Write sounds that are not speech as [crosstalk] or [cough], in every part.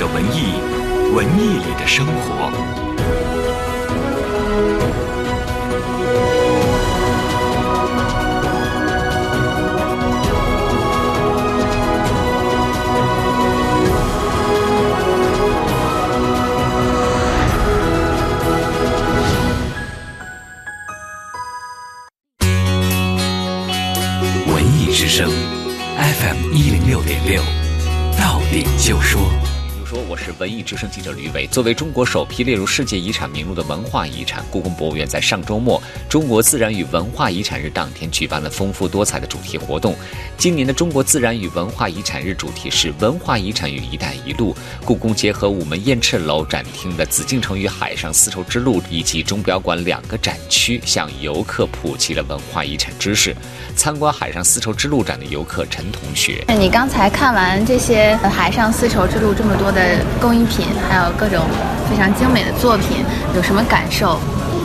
的文艺，文艺里的生活。文艺之声记者吕伟。作为中国首批列入世界遗产名录的文化遗产，故宫博物院在上周末中国自然与文化遗产日当天举办了丰富多彩的主题活动。今年的中国自然与文化遗产日主题是“文化遗产与“一带一路””。故宫结合午门雁翅楼展厅的紫禁城与海上丝绸之路以及钟表馆两个展区，向游客普及了文化遗产知识。参观海上丝绸之路展的游客陈同学，你刚才看完这些海上丝绸之路这么多的工艺品，还有各种非常精美的作品，有什么感受？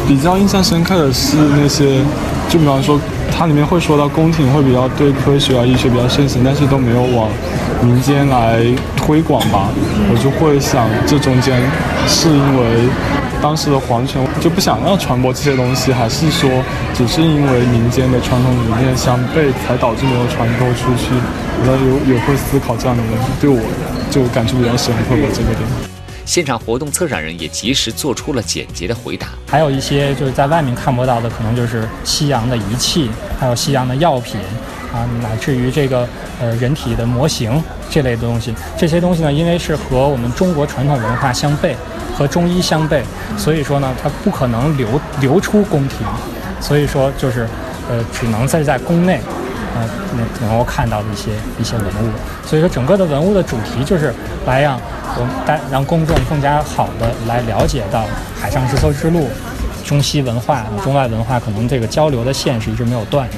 比较印象深刻的是那些，就比方说，它里面会说到宫廷会比较对科学啊、医学比较盛行，但是都没有往民间来推广吧。我就会想，这中间是因为当时的皇权就不想要传播这些东西，还是说只是因为民间的传统理念相悖，才导致没有传播出去？我有有会思考这样的问题，对我就感触比较深刻吧，这个点。现场活动策展人也及时做出了简洁的回答。还有一些就是在外面看不到的，可能就是西洋的仪器，还有西洋的药品，啊，乃至于这个呃人体的模型这类的东西。这些东西呢，因为是和我们中国传统文化相悖，和中医相悖，所以说呢，它不可能流流出宫廷，所以说就是呃，只能在在宫内。呃，能能够看到的一些一些文物，所以说整个的文物的主题就是来让我们带让公众更加好的来了解到海上丝绸之路、中西文化、中外文化可能这个交流的线是一直没有断的，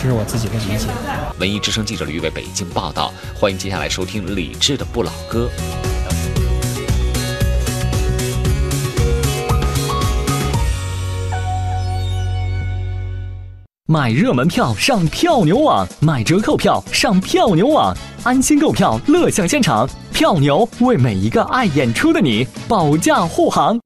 这是我自己的理解。文艺之声记者吕伟北京报道，欢迎接下来收听李志的不老歌。买热门票上票牛网，买折扣票上票牛网，安心购票，乐享现场。票牛为每一个爱演出的你保驾护航。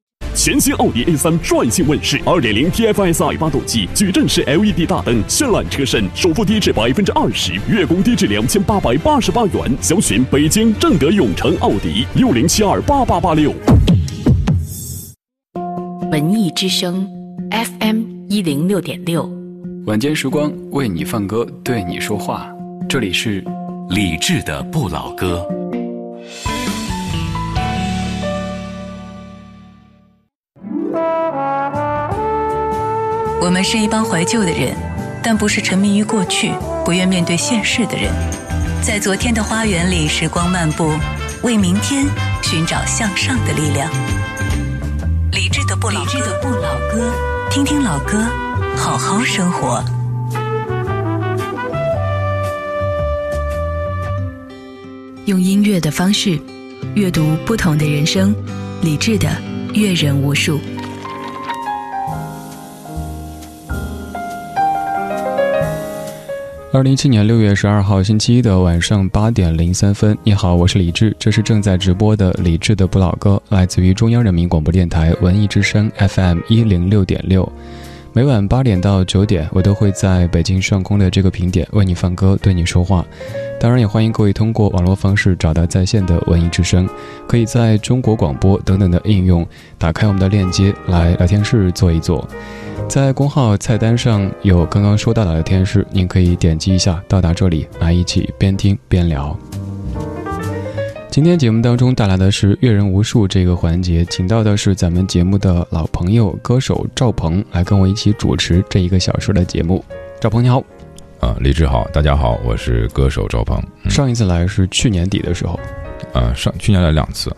全新奥迪 A3 率性问世，2.0 TFSI 发动机，矩阵式 LED 大灯，绚烂车身，首付低至百分之二十，月供低至两千八百八十八元。详询北京正德永城奥迪六零七二八八八六。文艺之声，FM 一零六点六。晚间时光为你放歌，对你说话。这里是李志的不老歌。我们是一帮怀旧的人，但不是沉迷于过去、不愿面对现实的人。在昨天的花园里，时光漫步，为明天寻找向上的力量。理智的不老歌，听听老歌。好好生活，用音乐的方式阅读不同的人生，理智的阅人无数。二零一七年六月十二号星期一的晚上八点零三分，你好，我是李志，这是正在直播的李志的不老歌，来自于中央人民广播电台文艺之声 FM 一零六点六。每晚八点到九点，我都会在北京上空的这个频点为你放歌，对你说话。当然，也欢迎各位通过网络方式找到在线的文艺之声，可以在中国广播等等的应用打开我们的链接来聊天室坐一坐。在公号菜单上有刚刚说到的聊天室，您可以点击一下到达这里来一起边听边聊。今天节目当中带来的是阅人无数这个环节，请到的是咱们节目的老朋友歌手赵鹏来跟我一起主持这一个小时的节目。赵鹏你好，啊，李志好，大家好，我是歌手赵鹏。上一次来是去年底的时候，呃，上去年来两次，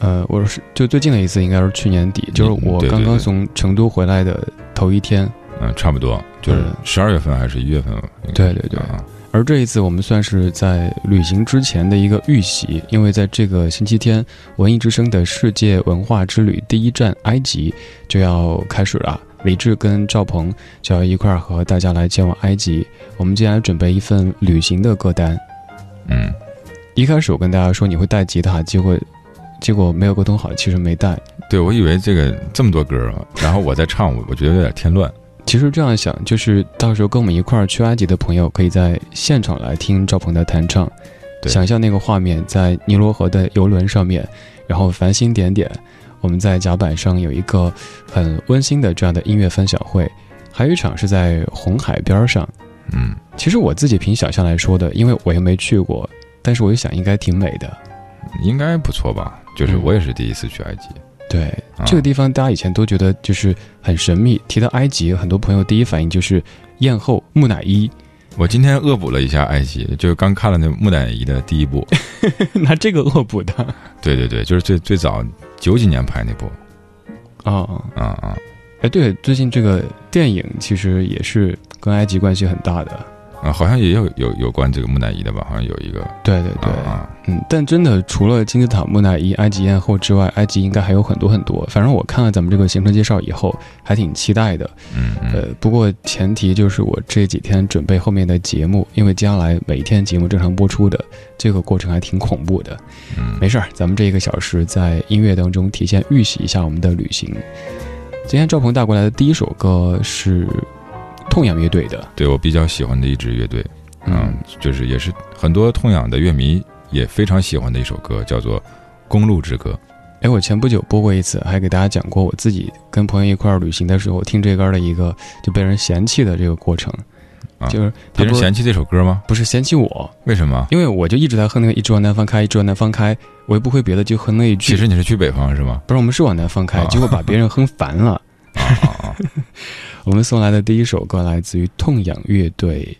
呃，我是就最近的一次应该是去年底，就是我刚刚从成都回来的头一天，嗯，差不多就是十二月份还是一月份？对对对啊。而这一次，我们算是在旅行之前的一个预习，因为在这个星期天，文艺之声的世界文化之旅第一站埃及就要开始了。李志跟赵鹏就要一块儿和大家来前往埃及。我们接下来准备一份旅行的歌单。嗯，一开始我跟大家说你会带吉他，结果结果没有沟通好，其实没带。对，我以为这个这么多歌啊，然后我在唱，我我觉得有点添乱。其实这样想，就是到时候跟我们一块儿去埃及的朋友，可以在现场来听赵鹏的弹唱，想象那个画面，在尼罗河的游轮上面，然后繁星点点，我们在甲板上有一个很温馨的这样的音乐分享会，还有一场是在红海边上。嗯，其实我自己凭想象来说的，因为我又没去过，但是我又想应该挺美的，应该不错吧？就是我也是第一次去埃及。对这个地方，大家以前都觉得就是很神秘。提到埃及，很多朋友第一反应就是艳后木乃伊。我今天恶补了一下埃及，就是刚看了那木乃伊的第一部，[laughs] 拿这个恶补的。对对对，就是最最早九几年拍那部。啊啊啊！哎，对，最近这个电影其实也是跟埃及关系很大的。啊，好像也有有有关这个木乃伊的吧？好像有一个。对对对，啊，嗯，但真的除了金字塔、木乃伊、埃及艳后之外，埃及应该还有很多很多。反正我看了咱们这个行程介绍以后，还挺期待的。嗯嗯。呃，不过前提就是我这几天准备后面的节目，因为接下来每一天节目正常播出的这个过程还挺恐怖的。嗯，没事儿，咱们这一个小时在音乐当中提前预习一下我们的旅行。今天赵鹏带过来的第一首歌是痛仰乐队的，对我比较喜欢的一支乐队。嗯，就是也是很多痛仰的乐迷也非常喜欢的一首歌，叫做《公路之歌》。哎，我前不久播过一次，还给大家讲过我自己跟朋友一块儿旅行的时候听这歌的一个就被人嫌弃的这个过程。啊，就是别人嫌弃这首歌吗？不是嫌弃我，为什么？因为我就一直在哼那个“一直往南方开，一直往南方开”，我又不会别的，就哼那一句。其实你是去北方是吗？不是，我们是往南方开，结果把别人哼烦了。啊啊！我们送来的第一首歌来自于痛仰乐队。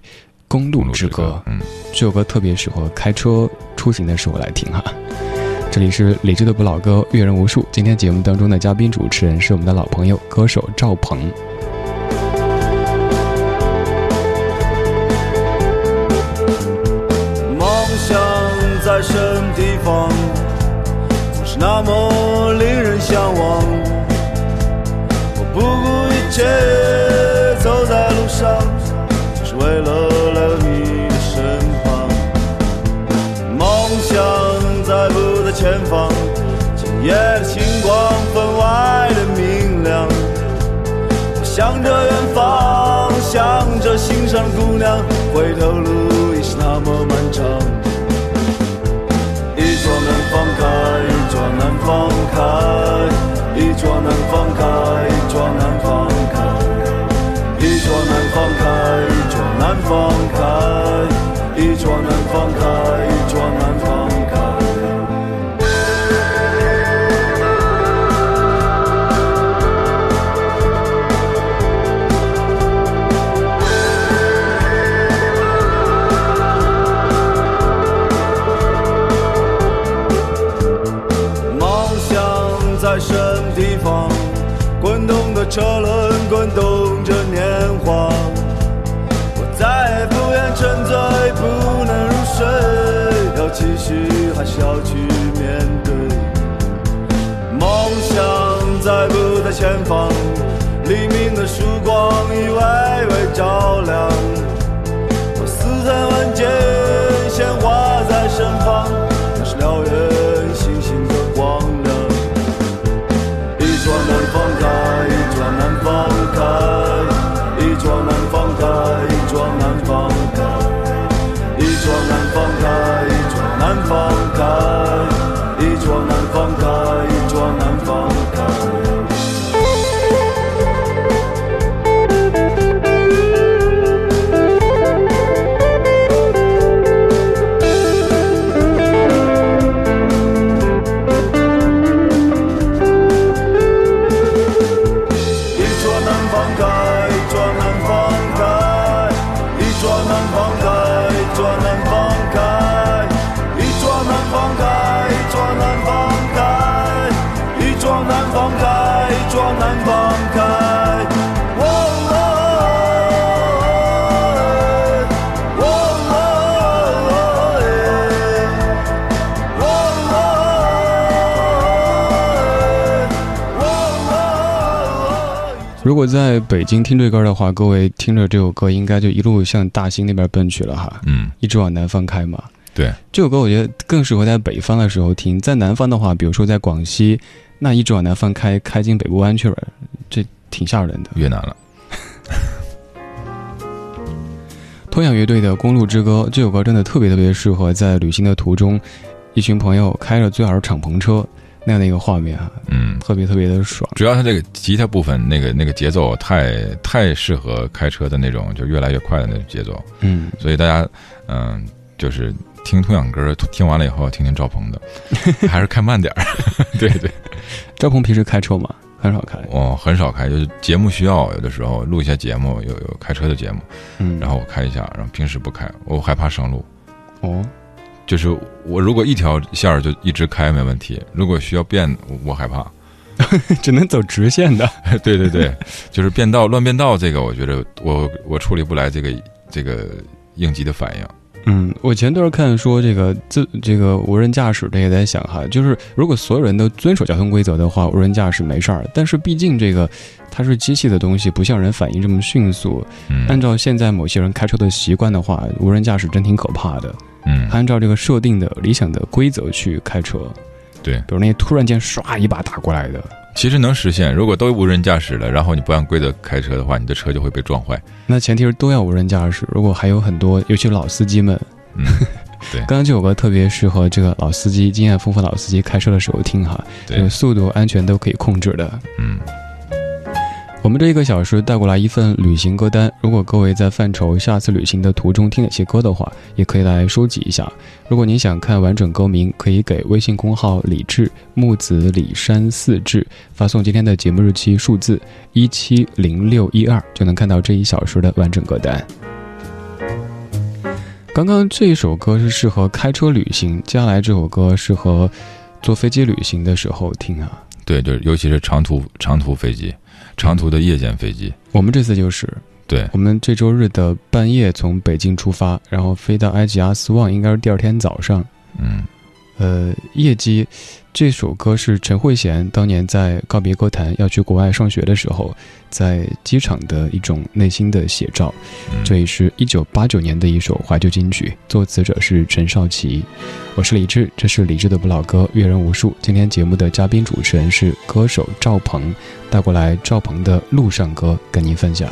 公路之歌，嗯，这首歌特别适合开车出行的时候来听哈。这里是理智的不老歌，阅人无数。今天节目当中的嘉宾主持人是我们的老朋友歌手赵鹏。梦想在什么地方，总是那么切走在路上，只是为了留你的身旁，梦想在不在。前方，今夜的星光分外的明亮。我向着远方，向着心上的姑娘，回头路已是那么漫长。难放开，一桌难放开，一桌难放。车睡，要继续还是要去面对？梦想在不在前方？黎明的曙光已微微照亮，我四海万界鲜花在身旁，一桌难放开，如果在北京听这歌的话，各位听着这首歌，应该就一路向大兴那边奔去了哈。嗯，一直往南方开嘛。对，这首歌我觉得更适合在北方的时候听，在南方的话，比如说在广西，那一直往南方开，开进北部湾去了，这挺吓人的。越南了。[laughs] 通仰乐队的《公路之歌》这首歌真的特别特别适合在旅行的途中，一群朋友开着最好是敞篷车那样的一个画面啊，嗯，特别特别的爽。主要它这个吉他部分，那个那个节奏太太适合开车的那种，就越来越快的那种节奏。嗯，所以大家嗯，就是听痛仰歌，听完了以后听听赵鹏的，[laughs] 还是开慢点儿。[laughs] 对对，赵鹏平时开车吗？很少开，哦很少开，就是节目需要，有的时候录一下节目，有有开车的节目，嗯，然后我开一下，然后平时不开，我害怕上路。哦，就是我如果一条线儿就一直开没问题，如果需要变，我害怕，[laughs] 只能走直线的。对对对，就是变道乱变道，这个我觉得我我处理不来这个这个应急的反应。嗯，我前段看说这个自这个无人驾驶，这也在想哈，就是如果所有人都遵守交通规则的话，无人驾驶没事儿。但是毕竟这个它是机器的东西，不像人反应这么迅速。嗯，按照现在某些人开车的习惯的话，无人驾驶真挺可怕的。嗯，按照这个设定的理想的规则去开车，对，比如那些突然间唰一把打过来的。其实能实现，如果都无人驾驶了，然后你不按规则开车的话，你的车就会被撞坏。那前提是都要无人驾驶。如果还有很多，尤其老司机们，嗯，对，[laughs] 刚刚这首歌特别适合这个老司机、经验丰富老司机开车的时候听哈，对，速度、安全都可以控制的。嗯。我们这一个小时带过来一份旅行歌单，如果各位在范畴下次旅行的途中听哪些歌的话，也可以来收集一下。如果您想看完整歌名，可以给微信公号“李志木子李山四志”发送今天的节目日期数字一七零六一二，就能看到这一小时的完整歌单。刚刚这一首歌是适合开车旅行，接下来这首歌适合坐飞机旅行的时候听啊。对，就是尤其是长途长途飞机。长途的夜间飞机，我们这次就是，对。我们这周日的半夜从北京出发，然后飞到埃及阿斯旺，应该是第二天早上。嗯，呃，夜机这首歌是陈慧娴当年在告别歌坛要去国外上学的时候，在机场的一种内心的写照。这也是一九八九年的一首怀旧金曲，作词者是陈少琪。我是李志，这是李志的不老歌，阅人无数。今天节目的嘉宾主持人是歌手赵鹏，带过来赵鹏的路上歌跟您分享。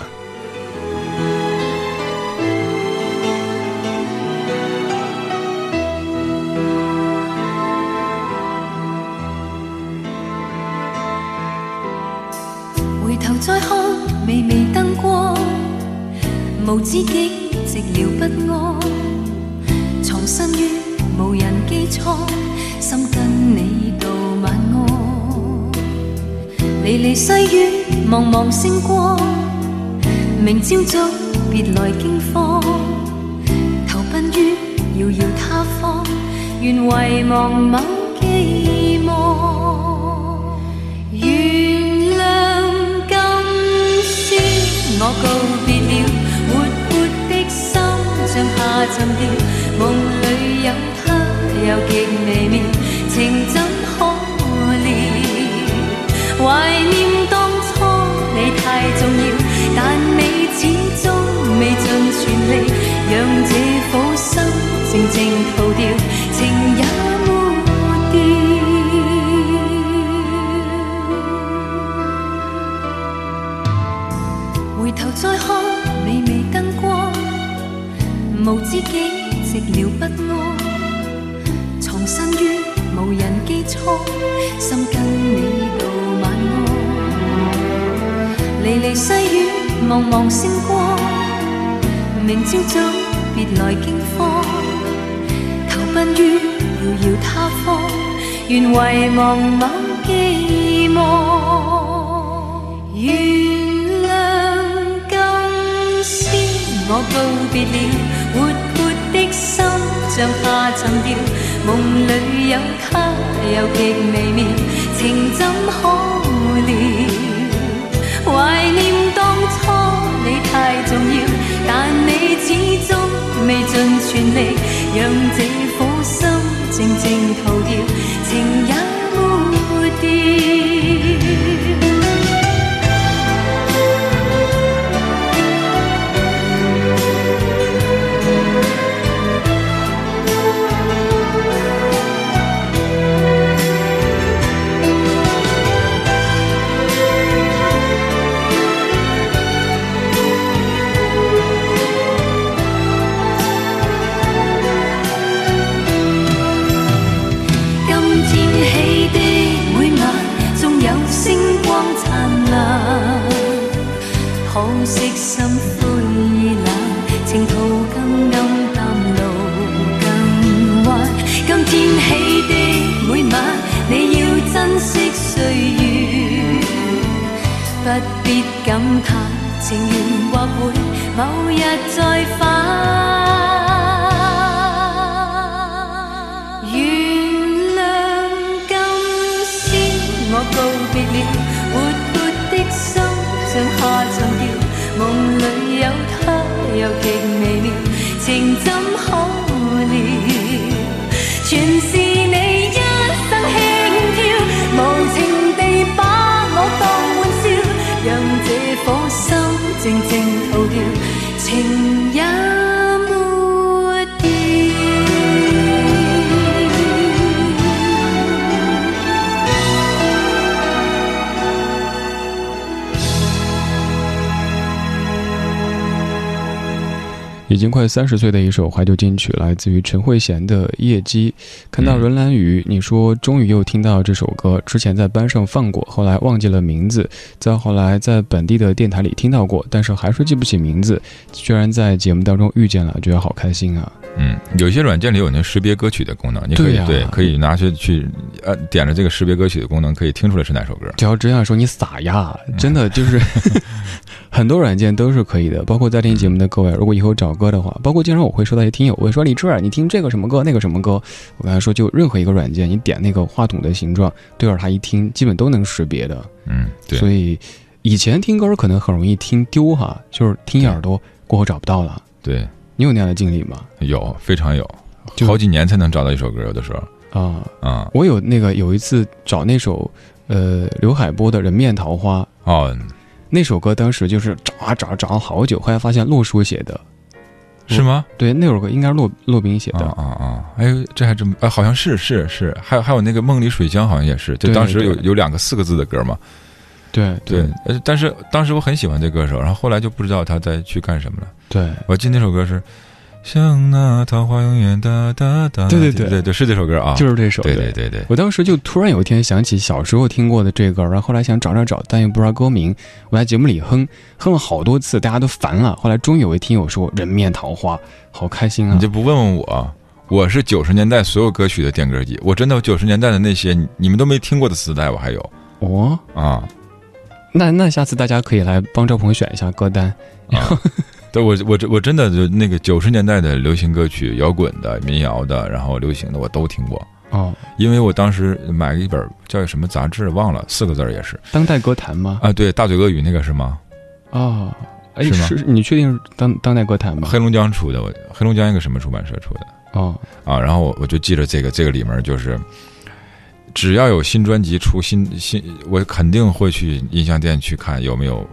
离离细雨，茫茫星光，明朝早别来惊慌，投奔于遥遥他方，愿遗忘某寄望。原谅今宵。我告别了，活泼的心像下沉掉，梦里有他又极微妙，情怎可料？怀念当初你太重要，但你始终未尽全力，让这颗心静静逃掉，情也抹掉。回头再看，微微灯光，无止境，寂寥不安，藏身于无人机舱，心跟你离离细雨，茫茫星光，明朝早别来惊慌，投奔于遥遥他方，愿遗忘某寄望。原谅今宵我告别了，活泼的心像下沉掉，梦里有他又极微妙，情怎可？怀念当初你太重要，但你始终未尽全力，让这苦心静静逃掉，情也抹掉。必感嘆，情緣或會某日再返。已经快三十岁的一首怀旧金曲，来自于陈慧娴的《夜机》。看到轮蓝雨，你说终于又听到这首歌，之前在班上放过，后来忘记了名字，再后来在本地的电台里听到过，但是还是记不起名字。居然在节目当中遇见了，觉得好开心啊！嗯，有些软件里有那识别歌曲的功能，你可以对可以拿去去呃点着这个识别歌曲的功能，可以听出来是哪首歌。只要这样说，你傻呀！真的就是 [laughs] 很多软件都是可以的，包括在听节目的各位，如果以后找歌的话，包括经常我会收到一些听友会说李志，你听这个什么歌，那个什么歌？我刚才说，就任何一个软件，你点那个话筒的形状，对着它一听，基本都能识别的。嗯，对。所以以前听歌可能很容易听丢哈，就是听一耳朵过后找不到了。对你有那样的经历吗？有，非常有，好几年才能找到一首歌，有的时候啊啊，我有那个有一次找那首呃刘海波的《人面桃花》哦，那首歌当时就是找啊找啊找了好久，后来发现洛叔写的，是吗？对，那首歌应该是骆骆宾写的啊啊啊！哎呦，这还真哎，好像是是是，还有还有那个梦里水乡好像也是，就当时有有两个四个字的歌嘛。对对，呃，但是当时我很喜欢这歌手，然后后来就不知道他在去干什么了。对，我记得那首歌是。像那桃花永远哒哒哒，对对对对对对，是这首歌啊，就是这首。对对对对，我当时就突然有一天想起小时候听过的这歌，然后后来想找找找，但又不知道歌名，我在节目里哼哼了好多次，大家都烦了。后来终于有位听友说《人面桃花》，好开心啊！你就不问问我，我是九十年代所有歌曲的点歌机，我真的九十年代的那些你你们都没听过的磁带，我还有哦啊。那那下次大家可以来帮赵鹏选一下歌单。啊对我我我真的就那个九十年代的流行歌曲、摇滚的、民谣的，然后流行的我都听过哦。因为我当时买了一本叫什么杂志，忘了四个字儿也是当代歌坛吗？啊，对，大嘴鳄鱼那个是吗？哦，哎，是吗是你确定是当当代歌坛吗？黑龙江出的，我黑龙江一个什么出版社出的？哦啊，然后我我就记着这个这个里面就是，只要有新专辑出新新，我肯定会去音像店去看有没有。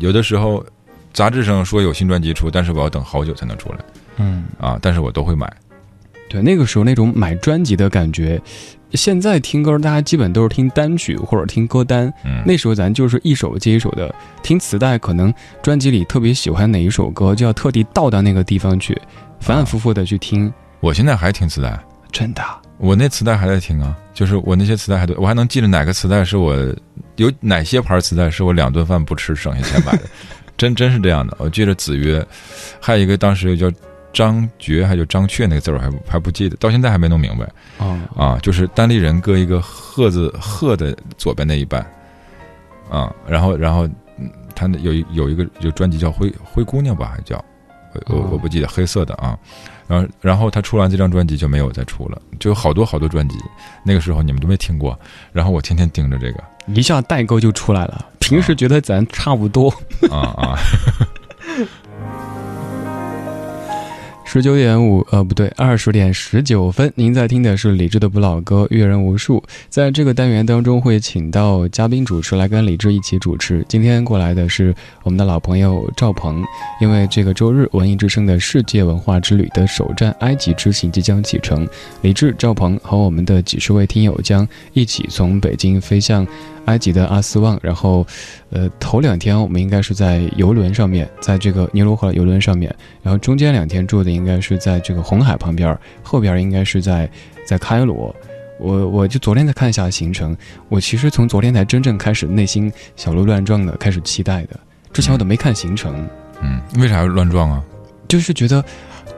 有的时候，杂志上说有新专辑出，但是我要等好久才能出来。嗯啊，但是我都会买。对，那个时候那种买专辑的感觉，现在听歌大家基本都是听单曲或者听歌单。嗯，那时候咱就是一首接一首的听磁带，可能专辑里特别喜欢哪一首歌，就要特地倒到那个地方去，反反复复的去听。我现在还听磁带，真的。我那磁带还在听啊，就是我那些磁带还都，我还能记得哪个磁带是我有哪些牌磁带是我两顿饭不吃省下钱买的，[laughs] 真真是这样的。我记得子曰，还有一个当时叫张觉，还有张雀那个字儿，我还还不记得，到现在还没弄明白。哦啊，就是单立人搁一个鹤字鹤的左边那一半，啊，然后然后嗯他那有一有一个有专辑叫灰灰姑娘吧，还叫我我我不记得黑色的啊。然后，然后他出完这张专辑就没有再出了，就有好多好多专辑，那个时候你们都没听过，然后我天天盯着这个，一下代沟就出来了。平时觉得咱差不多，啊啊。十九点五，呃，不对，二十点十九分。您在听的是李志的不老歌，阅人无数。在这个单元当中，会请到嘉宾主持来跟李志一起主持。今天过来的是我们的老朋友赵鹏，因为这个周日文艺之声的世界文化之旅的首站埃及之行即将启程，李志、赵鹏和我们的几十位听友将一起从北京飞向埃及的阿斯旺，然后，呃，头两天我们应该是在游轮上面，在这个尼罗河游轮上面，然后中间两天住的应该是在这个红海旁边，后边应该是在在开罗。我我就昨天才看一下行程，我其实从昨天才真正开始内心小鹿乱撞的开始期待的。之前我都没看行程。嗯，为啥要乱撞啊？就是觉得，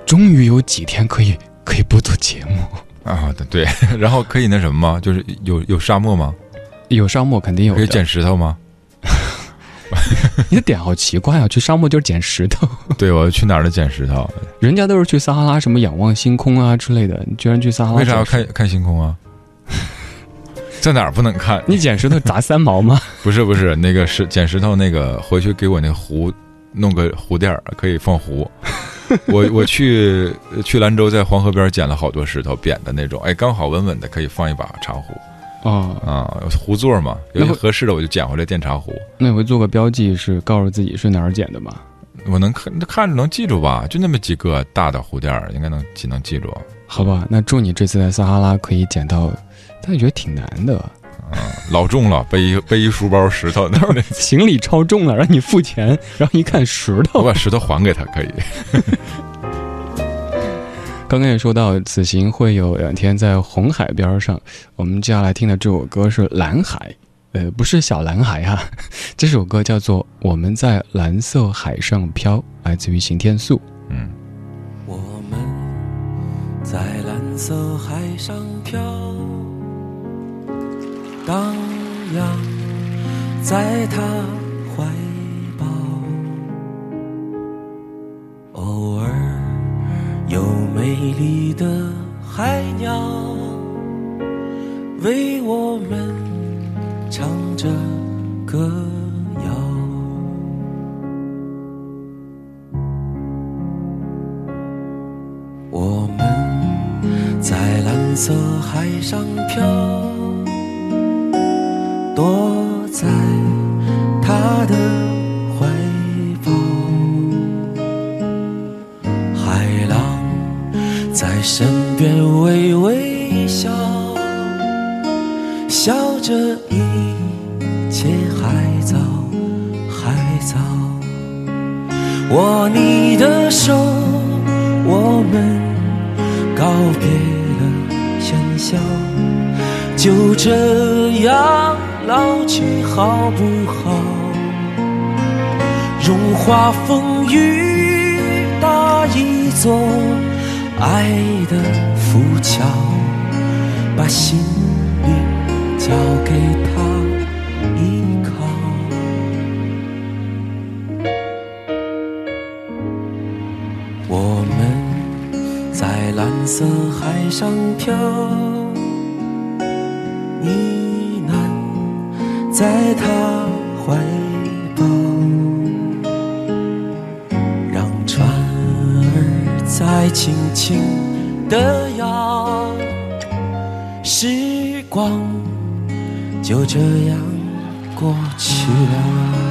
终于有几天可以可以不做节目啊！对，[laughs] 然后可以那什么吗？就是有有沙漠吗？有沙漠肯定有。可以捡石头吗？[laughs] 你的点好奇怪啊！去沙漠就是捡石头。[laughs] 对，我要去哪儿的捡石头？人家都是去撒哈拉什么仰望星空啊之类的，你居然去撒哈拉？为啥要看看星空啊？[laughs] 在哪儿不能看？你捡石头砸三毛吗？不是不是，那个石捡石头那个回去给我那壶弄个壶垫儿，可以放壶。我我去去兰州，在黄河边捡了好多石头，扁的那种，哎，刚好稳稳的，可以放一把茶壶。啊啊，壶座嘛，有合适的我就捡回来电茶壶。那回做个标记，是告诉自己是哪儿捡的吗？我能看看着能记住吧？就那么几个大的壶垫儿，应该能记能记住。好吧，那祝你这次在撒哈拉可以捡到，但是觉得挺难的。嗯，老重了，背一背一书包石头，那 [laughs] 行李超重了，让你付钱，然后一看石头，我把石头还给他可以。[laughs] 刚刚也说到，此行会有两天在红海边上。我们接下来听的这首歌是《蓝海》，呃，不是小蓝海啊，[laughs] 这首歌叫做《我们在蓝色海上飘》，来自于刑天素。嗯，我们在蓝色海上飘，荡漾在他怀抱，偶尔。有美丽的海鸟为我们唱着歌谣，我们在蓝色海上漂，躲在他的。身边微微笑，笑着一切还早还早。握你的手，我们告别了喧嚣，就这样老去好不好？荣华风雨搭一座。爱的浮桥，把心灵交给他依靠。我们在蓝色海上漂，呢喃在他怀轻轻的摇，时光就这样过去了。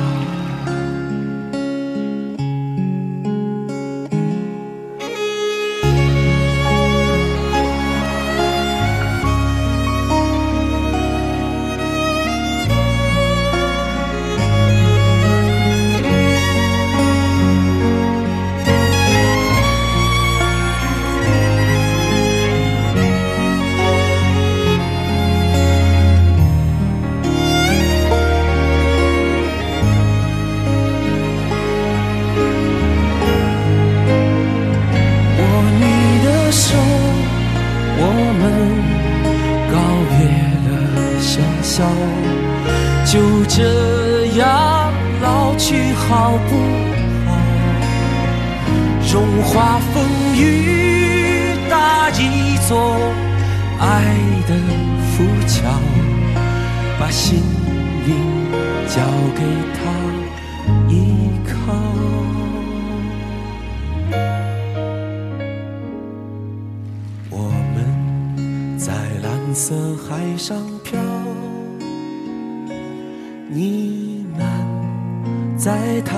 难在他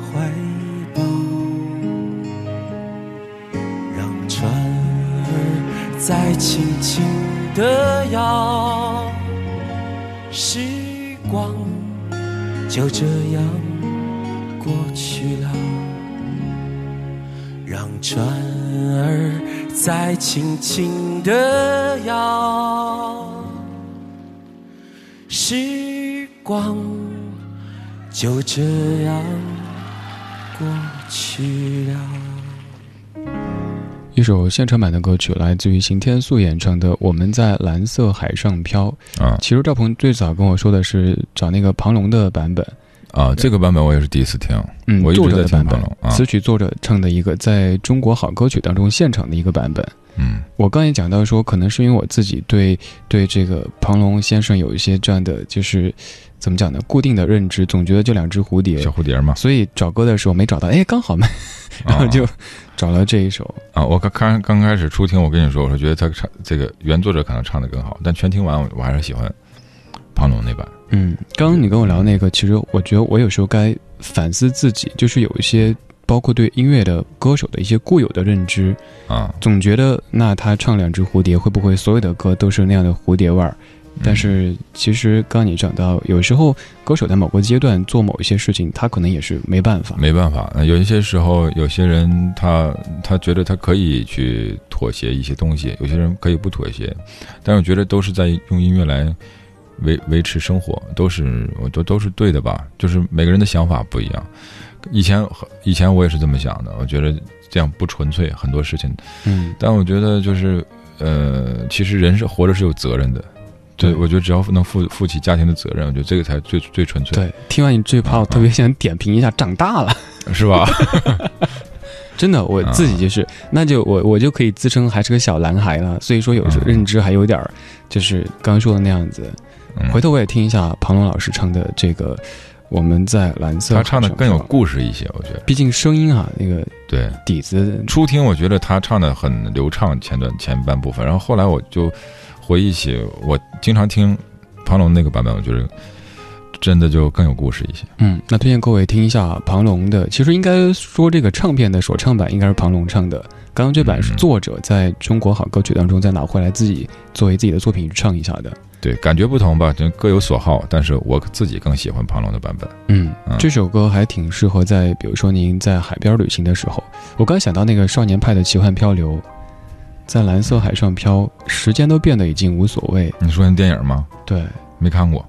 怀抱让船儿在轻轻地摇时光就这样过去了。让船儿在轻轻地摇时光就这样过去了。一首现场版的歌曲，来自于邢天素演唱的《我们在蓝色海上飘》啊。其实赵鹏最早跟我说的是找那个庞龙的版本啊，这个版本我也是第一次听。嗯，我一直在听庞龙。词曲作者唱的一个在中国好歌曲当中现场的一个版本。嗯，我刚也讲到说，可能是因为我自己对对这个庞龙先生有一些这样的就是怎么讲呢？固定的认知，总觉得就两只蝴蝶，小蝴蝶嘛。所以找歌的时候没找到，哎，刚好嘛，[laughs] 然后就找了这一首啊。我刚刚刚开始初听，我跟你说，我说觉得他唱这个原作者可能唱的更好，但全听完我还是喜欢庞龙那版。嗯，刚刚你跟我聊那个，其实我觉得我有时候该反思自己，就是有一些。包括对音乐的歌手的一些固有的认知啊，总觉得那他唱两只蝴蝶会不会所有的歌都是那样的蝴蝶味儿？但是其实刚刚你讲到，有时候歌手在某个阶段做某一些事情，他可能也是没办法，没办法。有一些时候，有些人他他觉得他可以去妥协一些东西，有些人可以不妥协，但我觉得都是在用音乐来维维持生活，都是我都都是对的吧？就是每个人的想法不一样。以前以前我也是这么想的，我觉得这样不纯粹，很多事情。嗯，但我觉得就是，呃，其实人是活着是有责任的。对，我觉得只要能负负起家庭的责任，我觉得这个才最最纯粹。对，听完你这话，我特别想点评一下，长大了，[laughs] 是吧？[laughs] 真的，我自己就是，那就我我就可以自称还是个小男孩了。所以说，有时候认知还有点，就是刚刚说的那样子。回头我也听一下庞龙老师唱的这个。我们在蓝色，他唱的更有故事一些，我觉得。毕竟声音啊，那个对底子，初听我觉得他唱的很流畅，前段前半部分，然后后来我就回忆起我经常听庞龙那个版本，我觉得真的就更有故事一些。嗯，那推荐各位听一下庞龙的，其实应该说这个唱片的首唱版应该是庞龙唱的，刚刚这版是作者在中国好歌曲当中再拿回来自己作为自己的作品去唱一下的。对，感觉不同吧，就各有所好。但是我自己更喜欢庞龙的版本。嗯，这首歌还挺适合在，比如说您在海边旅行的时候。我刚想到那个少年派的奇幻漂流，在蓝色海上漂，时间都变得已经无所谓。你说那电影吗？对，没看过。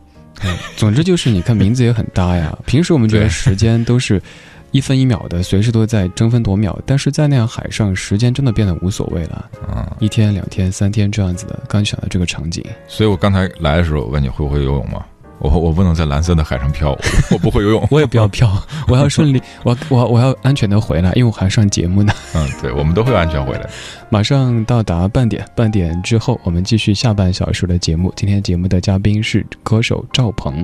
总之就是，你看名字也很搭呀。平时我们觉得时间都是。一分一秒的，随时都在争分夺秒，但是在那样海上，时间真的变得无所谓了。啊，一天、两天、三天这样子的，刚想到这个场景。所以我刚才来的时候问你会不会游泳吗？我我不能在蓝色的海上漂，我不会游泳。[laughs] 我也不要漂，我要顺利，[laughs] 我我我要安全的回来，因为我还上节目呢。嗯，对，我们都会安全回来。马上到达半点，半点之后我们继续下半小时的节目。今天节目的嘉宾是歌手赵鹏。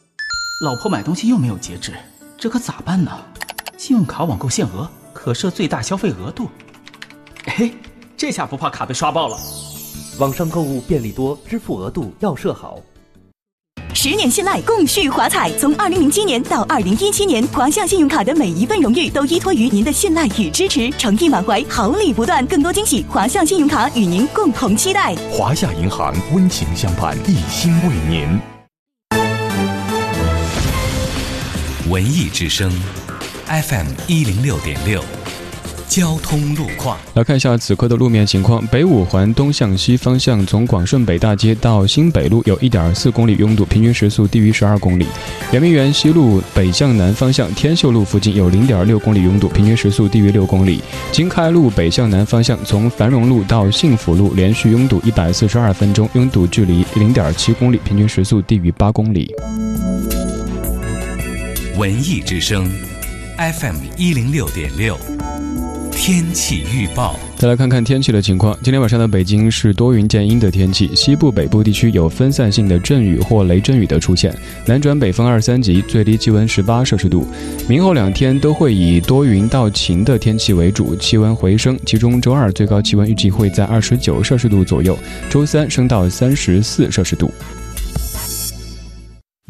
老婆买东西又没有节制，这可咋办呢？信用卡网购限额可设最大消费额度。哎，这下不怕卡被刷爆了。网上购物便利多，支付额度要设好。十年信赖，共续华彩。从二零零七年到二零一七年，华夏信用卡的每一份荣誉都依托于您的信赖与支持，诚意满怀，好礼不断，更多惊喜，华夏信用卡与您共同期待。华夏银行温情相伴，一心为您。文艺之声，FM 一零六点六。交通路况，来看一下此刻的路面情况。北五环东向西方向，从广顺北大街到新北路有一点四公里拥堵，平均时速低于十二公里。圆明园西路北向南方向，天秀路附近有零点六公里拥堵，平均时速低于六公里。经开路北向南方向，从繁荣路到幸福路连续拥堵一百四十二分钟，拥堵距离零点七公里，平均时速低于八公里。文艺之声，FM 一零六点六，天气预报。再来看看天气的情况。今天晚上的北京是多云见阴的天气，西部、北部地区有分散性的阵雨或雷阵雨的出现，南转北风二三级，最低气温十八摄氏度。明后两天都会以多云到晴的天气为主，气温回升，其中周二最高气温预计会在二十九摄氏度左右，周三升到三十四摄氏度。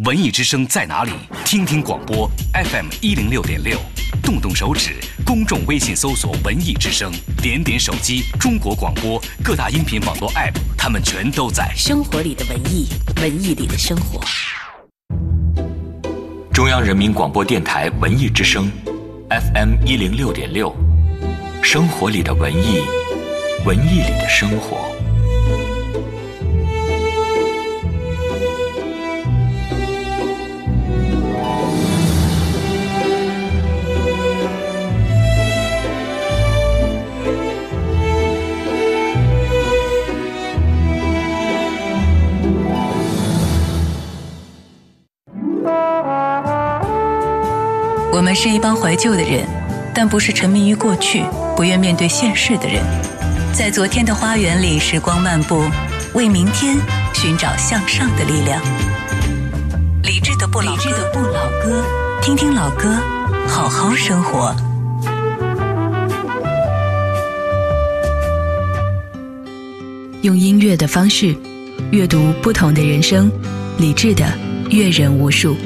文艺之声在哪里？听听广播 FM 一零六点六，动动手指，公众微信搜索“文艺之声”，点点手机，中国广播各大音频网络 App，他们全都在。生活里的文艺，文艺里的生活。中央人民广播电台文艺之声，FM 一零六点六，生活里的文艺，文艺里的生活。我们是一帮怀旧的人，但不是沉迷于过去、不愿面对现实的人。在昨天的花园里，时光漫步，为明天寻找向上的力量。理智的不老，理智的不老歌，听听老歌，好好生活。用音乐的方式阅读不同的人生，理智的阅人无数。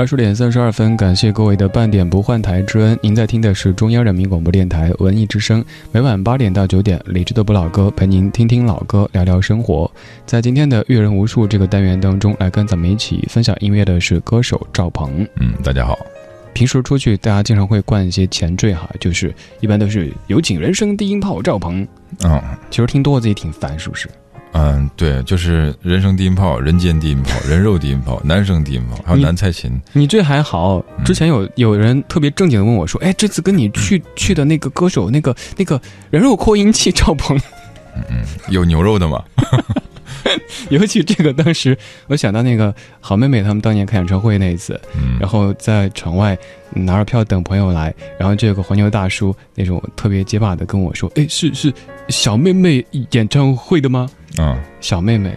二十点三十二分，感谢各位的半点不换台之恩。您在听的是中央人民广播电台文艺之声，每晚八点到九点，理智的不老歌陪您听听老歌，聊聊生活。在今天的阅人无数这个单元当中，来跟咱们一起分享音乐的是歌手赵鹏。嗯，大家好。平时出去，大家经常会灌一些前缀哈，就是一般都是有请人生低音炮赵鹏。嗯，其实听多了自己挺烦，是不是？嗯，对，就是人生低音炮、人间低音炮、人肉低音炮、男生低音炮，还有男蔡琴。你这还好，之前有有人特别正经的问我说：“哎，这次跟你去去的那个歌手，那个那个人肉扩音器赵鹏，嗯嗯，有牛肉的吗？” [laughs] [laughs] [laughs] 尤其这个，当时我想到那个好妹妹他们当年开演唱会那一次，然后在场外拿着票等朋友来，然后就有个黄牛大叔那种特别结巴的跟我说：“哎，是是小妹妹演唱会的吗？”啊，小妹妹，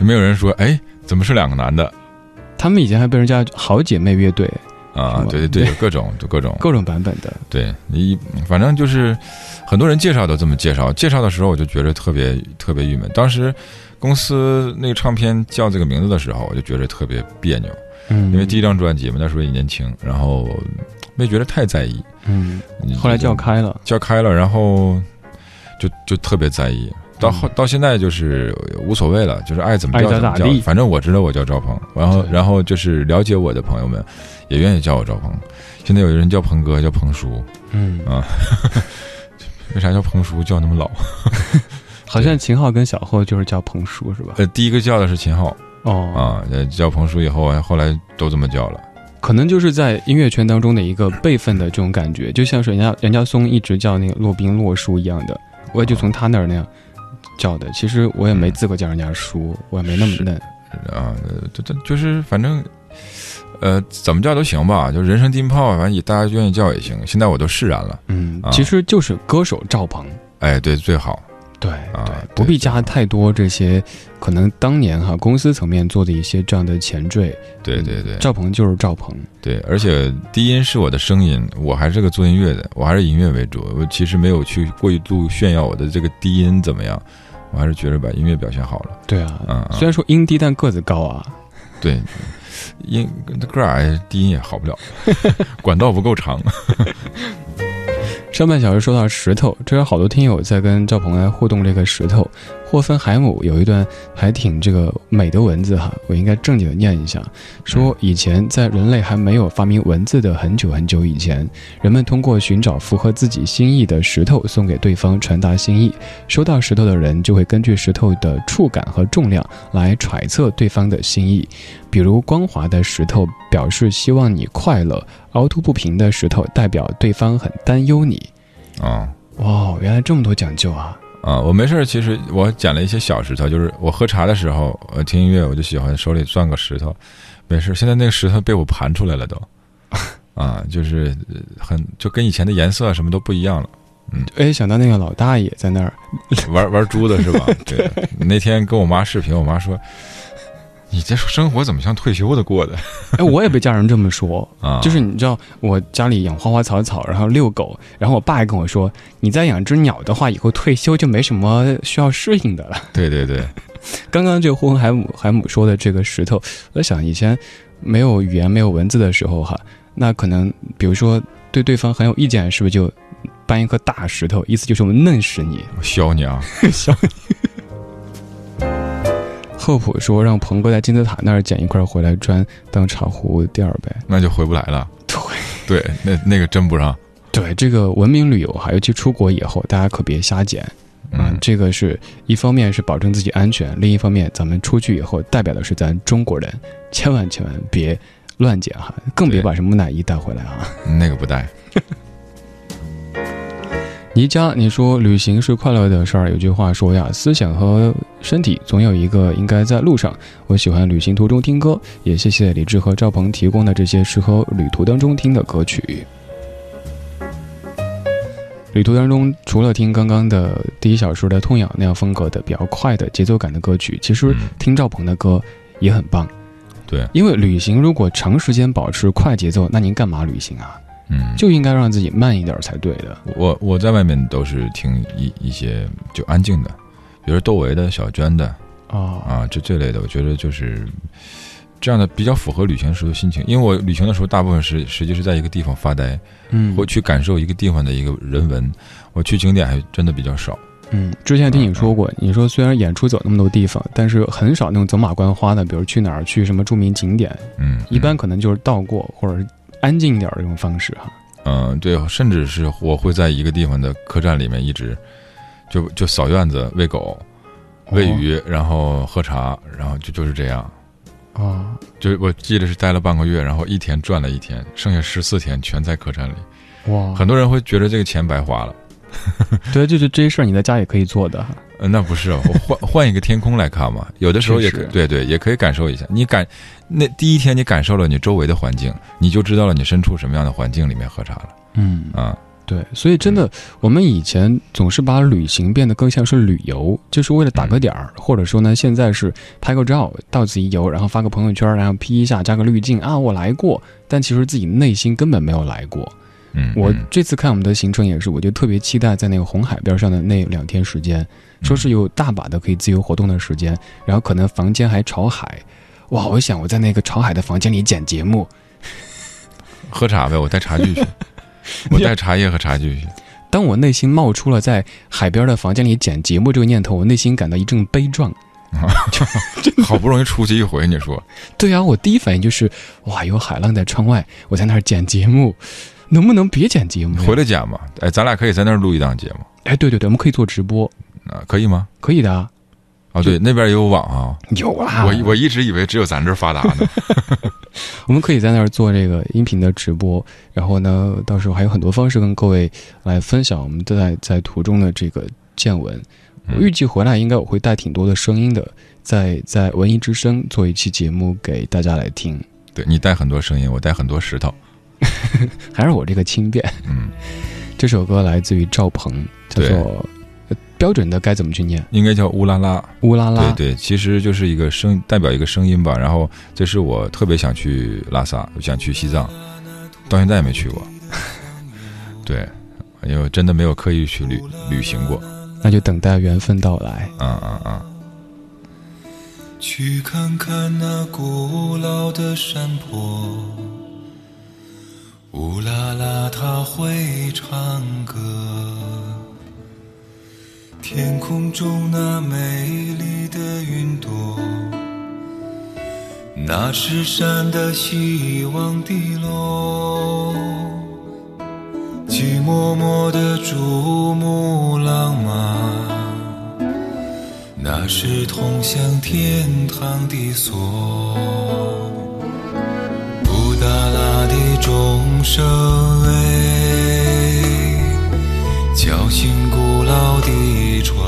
有没有人说：“哎，怎么是两个男的？” [laughs] 他们以前还被人家好姐妹乐队啊，对对对，各种就各种各种版本的。对你，反正就是很多人介绍都这么介绍。介绍的时候我就觉得特别特别郁闷。当时公司那个唱片叫这个名字的时候，我就觉得特别别扭。嗯，因为第一张专辑嘛，那时候也年轻，然后没觉得太在意。嗯，后来叫开了，叫开了，然后就就特别在意。到后到现在就是无所谓了，就是爱怎么叫怎么叫，反正我知道我叫赵鹏，然后然后就是了解我的朋友们也愿意叫我赵鹏。现在有人叫鹏哥，叫鹏叔，嗯啊，[laughs] 为啥叫鹏叔？叫那么老？[laughs] 好像秦昊跟小厚就是叫鹏叔是吧？呃，第一个叫的是秦昊哦啊，叫鹏叔以后，后来都这么叫了。可能就是在音乐圈当中的一个辈分的这种感觉，就像是人家任家松一直叫那个骆宾骆叔一样的，我也就从他那儿那样叫的。其实我也没资格叫人家叔，我也没那么嫩啊。这这就是反正呃怎么叫都行吧，就人生低音炮，反正大家愿意叫也行。现在我都释然了。嗯，其实就是歌手赵鹏。哎，对，最好。对啊，不必加太多这些，可能当年哈公司层面做的一些这样的前缀。对对对，赵鹏就是赵鹏。对，而且低音是我的声音，我还是个做音乐的，我还是音乐为主。我其实没有去过度炫耀我的这个低音怎么样，我还是觉得把音乐表现好了。对啊，嗯，虽然说音低，但个子高啊。对，音个矮，低音也好不了，[laughs] 管道不够长。[laughs] 上半小时说到石头，这有好多听友在跟赵鹏来互动这个石头。霍芬海姆有一段还挺这个美的文字哈，我应该正经的念一下。说以前在人类还没有发明文字的很久很久以前，人们通过寻找符合自己心意的石头送给对方传达心意，收到石头的人就会根据石头的触感和重量来揣测对方的心意。比如光滑的石头表示希望你快乐，凹凸不平的石头代表对方很担忧你。啊，哇，原来这么多讲究啊！啊，我没事儿，其实我捡了一些小石头，就是我喝茶的时候，呃，听音乐，我就喜欢手里攥个石头，没事儿。现在那个石头被我盘出来了，都，[laughs] 啊，就是很就跟以前的颜色什么都不一样了。嗯，哎，想到那个老大爷在那儿玩玩猪的是吧？[laughs] 对，那天跟我妈视频，我妈说。你这生活怎么像退休的过的？[laughs] 哎，我也被家人这么说啊。就是你知道，我家里养花花草草，然后遛狗，然后我爸还跟我说，你再养只鸟的话，以后退休就没什么需要适应的了。[laughs] 对对对。刚刚这个呼海姆海姆说的这个石头，我想以前没有语言、没有文字的时候哈，那可能比如说对对方很有意见，是不是就搬一颗大石头，意思就是我们弄死你，削你啊，[laughs] 削你。赫普说：“让鹏哥在金字塔那儿捡一块回来砖当茶壶垫儿呗，那就回不来了。”对对，那那个真不让。对这个文明旅游哈，尤其出国以后，大家可别瞎捡。嗯，这个是一方面是保证自己安全，另一方面咱们出去以后代表的是咱中国人，千万千万别乱捡哈，更别把什么木乃伊带回来啊。那个不带。倪佳，你说旅行是快乐的事儿。有句话说呀，思想和身体总有一个应该在路上。我喜欢旅行途中听歌，也谢谢李志和赵鹏提供的这些适合旅途当中听的歌曲。旅途当中，除了听刚刚的第一小时的痛痒那样风格的比较快的节奏感的歌曲，其实听赵鹏的歌也很棒。对，因为旅行如果长时间保持快节奏，那您干嘛旅行啊？嗯，就应该让自己慢一点才对的。我我在外面都是听一一些就安静的，比如窦唯的小娟的啊啊，这这类的，我觉得就是这样的比较符合旅行时的心情。因为我旅行的时候，大部分是实际是在一个地方发呆，嗯，或去感受一个地方的一个人文。我去景点还真的比较少。嗯，之前听你说过，你说虽然演出走那么多地方，但是很少那种走马观花的，比如去哪儿去什么著名景点，嗯，一般可能就是到过或者是。安静一点的这种方式哈，嗯，对，甚至是我会在一个地方的客栈里面一直，就就扫院子、喂狗、喂鱼，然后喝茶，然后就就是这样，啊，就我记得是待了半个月，然后一天赚了一天，剩下十四天全在客栈里，哇，很多人会觉得这个钱白花了，[laughs] 对，就是这些事儿你在家也可以做的。呃，那不是，我换 [laughs] 换一个天空来看嘛。有的时候也可对对，也可以感受一下。你感那第一天你感受了你周围的环境，你就知道了你身处什么样的环境里面喝茶了。嗯啊，对，所以真的，我们以前总是把旅行变得更像是旅游，就是为了打个点儿，或者说呢，现在是拍个照，到此一游，然后发个朋友圈，然后 P 一下，加个滤镜啊，我来过。但其实自己内心根本没有来过。嗯，我这次看我们的行程也是，我就特别期待在那个红海边上的那两天时间。说是有大把的可以自由活动的时间，然后可能房间还朝海，哇！我想我在那个朝海的房间里剪节目，喝茶呗，我带茶具去，[laughs] 我带茶叶和茶具去。当我内心冒出了在海边的房间里剪节目这个念头，我内心感到一阵悲壮。[laughs] 好不容易出去一回，你说？对啊，我第一反应就是哇，有海浪在窗外，我在那儿剪节目，能不能别剪节目？回来剪吧？哎，咱俩可以在那儿录一档节目。哎，对对对，我们可以做直播。啊，可以吗？可以的，哦，对，那边也有网啊，有啊。我我一直以为只有咱这儿发达呢。[laughs] [laughs] 我们可以在那儿做这个音频的直播，然后呢，到时候还有很多方式跟各位来分享我们在在途中的这个见闻。我预计回来应该我会带挺多的声音的，在在文艺之声做一期节目给大家来听。对你带很多声音，我带很多石头，[laughs] 还是我这个轻便。嗯，[laughs] 这首歌来自于赵鹏，叫做。标准的该怎么去念？应该叫乌拉拉，乌拉拉。对对，其实就是一个声，代表一个声音吧。然后，这是我特别想去拉萨，想去西藏，到现在也没去过。[laughs] 对，因为真的没有刻意去旅旅行过。那就等待缘分到来。啊啊啊！去看看那古老的山坡，乌拉拉他会唱歌。天空中那美丽的云朵，那是山的希望滴落。骑默默的珠穆朗玛，那是通向天堂的锁。的钟声哎，叫醒古。老的传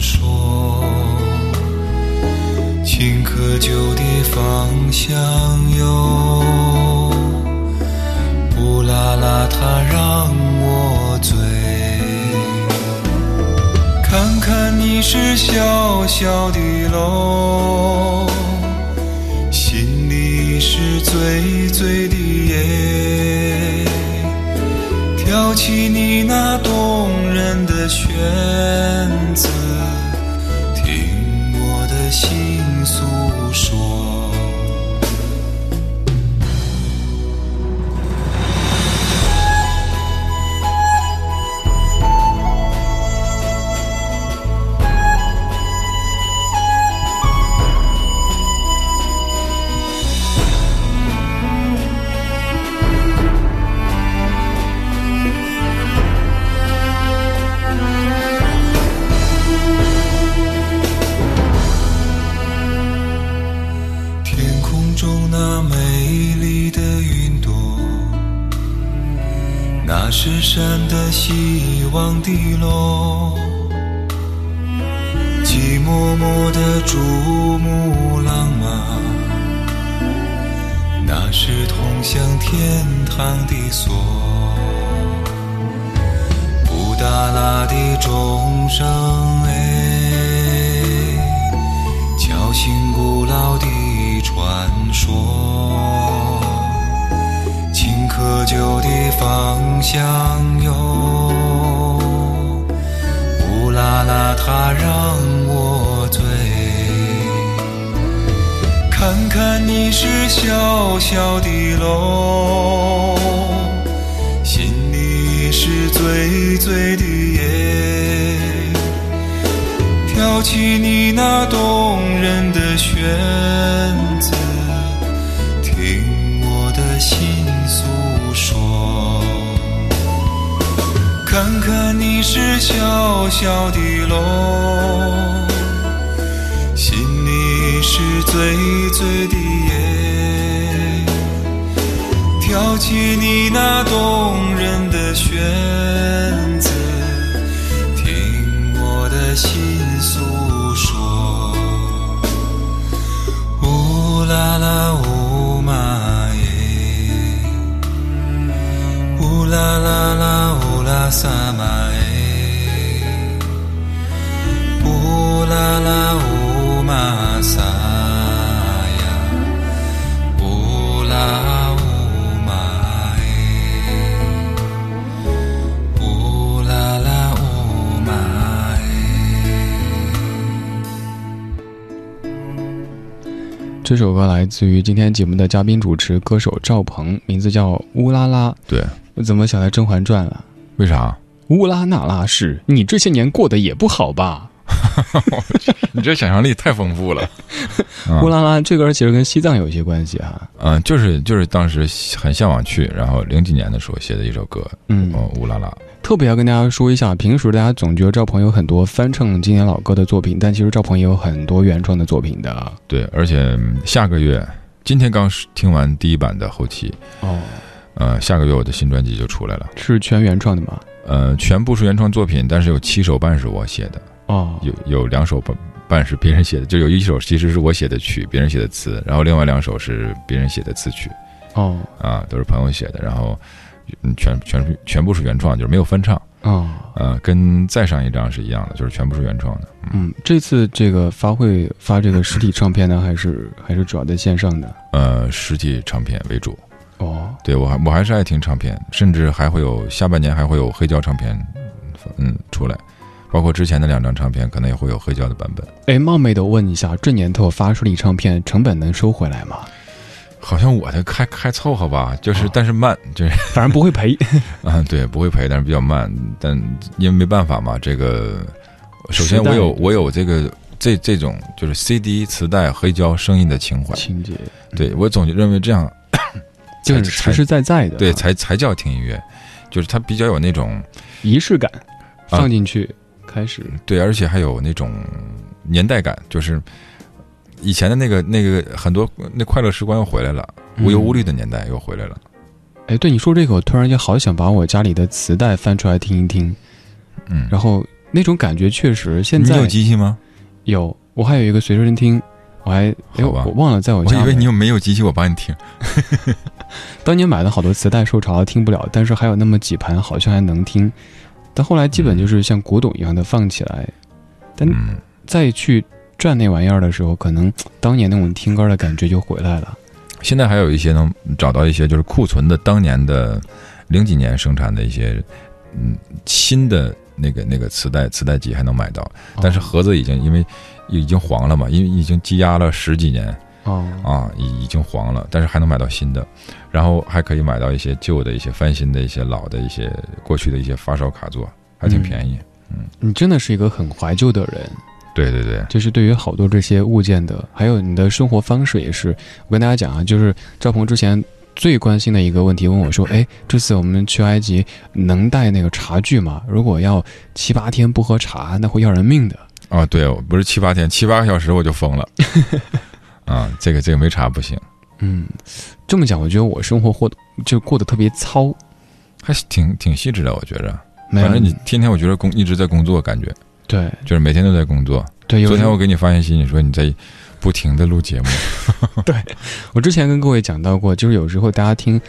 说，顷刻就的方向哟，布拉拉，它让我醉。看看你是小小的楼，你是醉醉的夜。挑起你那动人的弦子，听我的心诉说。希望的落。寂寞寞的珠穆朗玛，那是通向天堂的锁。布达拉的钟声哎。敲醒古老的传说，顷刻就的方向哟。乌拉拉，它让我醉。看看你是小小的楼，心里是醉醉的夜。挑起你那动人的弦子，看你是小小的楼，心里是醉醉的夜。挑起你那动人的弦子，听我的心诉说。乌拉拉乌玛耶，乌拉拉拉乌拉萨玛耶，乌拉拉乌玛萨呀，乌拉乌玛耶，乌拉拉乌玛这首歌来自于今天节目的嘉宾主持歌手赵鹏，名字叫乌拉拉。对，我怎么想到《甄嬛传》了？为啥？乌拉那拉氏，你这些年过得也不好吧？[laughs] 你这想象力太丰富了。[laughs] 啊乌拉拉这歌其实跟西藏有一些关系哈。嗯，就是就是当时很向往去，然后零几年的时候写的一首歌，嗯哦，乌拉拉。特别要跟大家说一下，平时大家总觉得赵鹏有很多翻唱经典老歌的作品，但其实赵鹏也有很多原创的作品的。对，而且嗯下个月，今天刚听完第一版的后期，哦，呃，下个月我的新专辑就出来了，是全原创的吗？呃，全部是原创作品，但是有七首半是我写的，哦，有有两首半半是别人写的，就有一首其实是我写的曲，别人写的词，然后另外两首是别人写的词曲，哦，啊，都是朋友写的，然后嗯全全全部是原创，就是没有翻唱，哦，呃，跟再上一张是一样的，就是全部是原创的。嗯，这次这个发会发这个实体唱片呢，还是还是主要在线上的？呃，实体唱片为主。哦，对我还我还是爱听唱片，甚至还会有下半年还会有黑胶唱片，嗯出来，包括之前的两张唱片可能也会有黑胶的版本。哎，冒昧的问一下，这年头发出了一唱片成本能收回来吗？好像我的开开凑合吧，就是、但是慢，就是反正不会赔。[laughs] 啊，对，不会赔，但是比较慢。但因为没办法嘛，这个首先我有我有这个这这种就是 CD、磁带、黑胶声音的情怀情节，对我总认为这样就是实实在在的，对，才才叫听音乐，就是它比较有那种仪式感，啊放进去、开始。对，而且还有那种年代感，就是以前的那个那个很多那快乐时光又回来了，无忧无虑的年代又回来了。哎，对你说这个，我突然间好想把我家里的磁带翻出来听一听。嗯，然后那种感觉确实现在你有机器吗？有，我还有一个随身听，我还哎我忘了在我家。我以为你有没有机器，我帮你听。[laughs] [laughs] 当年买了好多磁带，受潮了听不了，但是还有那么几盘好像还能听。但后来基本就是像古董一样的放起来，但嗯再去转那玩意儿的时候，可能当年那种听歌的感觉就回来了。现在还有一些能找到一些就是库存的当年的零几年生产的一些嗯新的那个那个磁带磁带机还能买到，但是盒子已经因为已经黄了嘛，因为已经积压了十几年哦啊，已已经黄了，但是还能买到新的，然后还可以买到一些旧的一些翻新的一些老的一些过去的一些发烧卡座，还挺便宜。嗯你真的是一个很怀旧的人，对对对，就是对于好多这些物件的，还有你的生活方式也是。我跟大家讲啊，就是赵鹏之前最关心的一个问题，问我说：“哎，这次我们去埃及能带那个茶具吗？如果要七八天不喝茶，那会要人命的。”啊，对，不是七八天，七八个小时我就疯了。[laughs] 啊，这个这个没茶不行，嗯，这么讲，我觉得我生活过就过得特别糙，还是挺挺细致的，我觉着。反正你天天我觉得工一直在工作，感觉对，就是每天都在工作。对昨天我给你发信息，你说你在不停的录节目，[laughs] 对我之前跟各位讲到过，就是有时候大家听，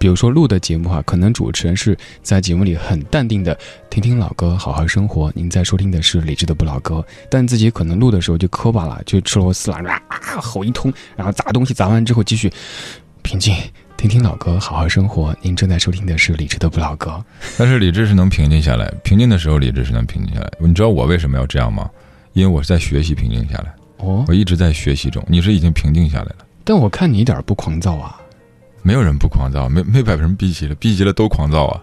比如说录的节目啊，可能主持人是在节目里很淡定的听听老歌，好好生活。您在收听的是理智的不老歌，但自己可能录的时候就磕巴了，就吃螺丝了，啊吼一通，然后砸东西，砸完之后继续平静，听听老歌，好好生活。您正在收听的是理智的不老歌。但是理智是能平静下来，平静的时候理智是能平静下来。你知道我为什么要这样吗？因为我是在学习平静下来，哦，我一直在学习中。你是已经平静下来了，但我看你一点儿不狂躁啊。没有人不狂躁，没没把什么逼急了，逼急了都狂躁啊，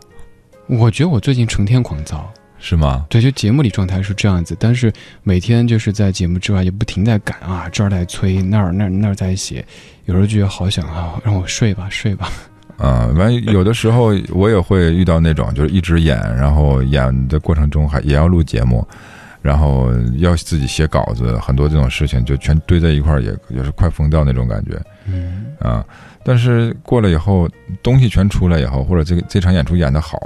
我觉得我最近成天狂躁。是吗？对，就节目里状态是这样子，但是每天就是在节目之外就不停在赶啊，这儿在催，那儿那儿那儿在写，有时候就觉得好想啊，让我睡吧睡吧。啊，完有的时候我也会遇到那种，就是一直演，然后演的过程中还也要录节目，然后要自己写稿子，很多这种事情就全堆在一块儿，也也是快疯掉那种感觉。嗯啊，但是过了以后，东西全出来以后，或者这个这场演出演得好，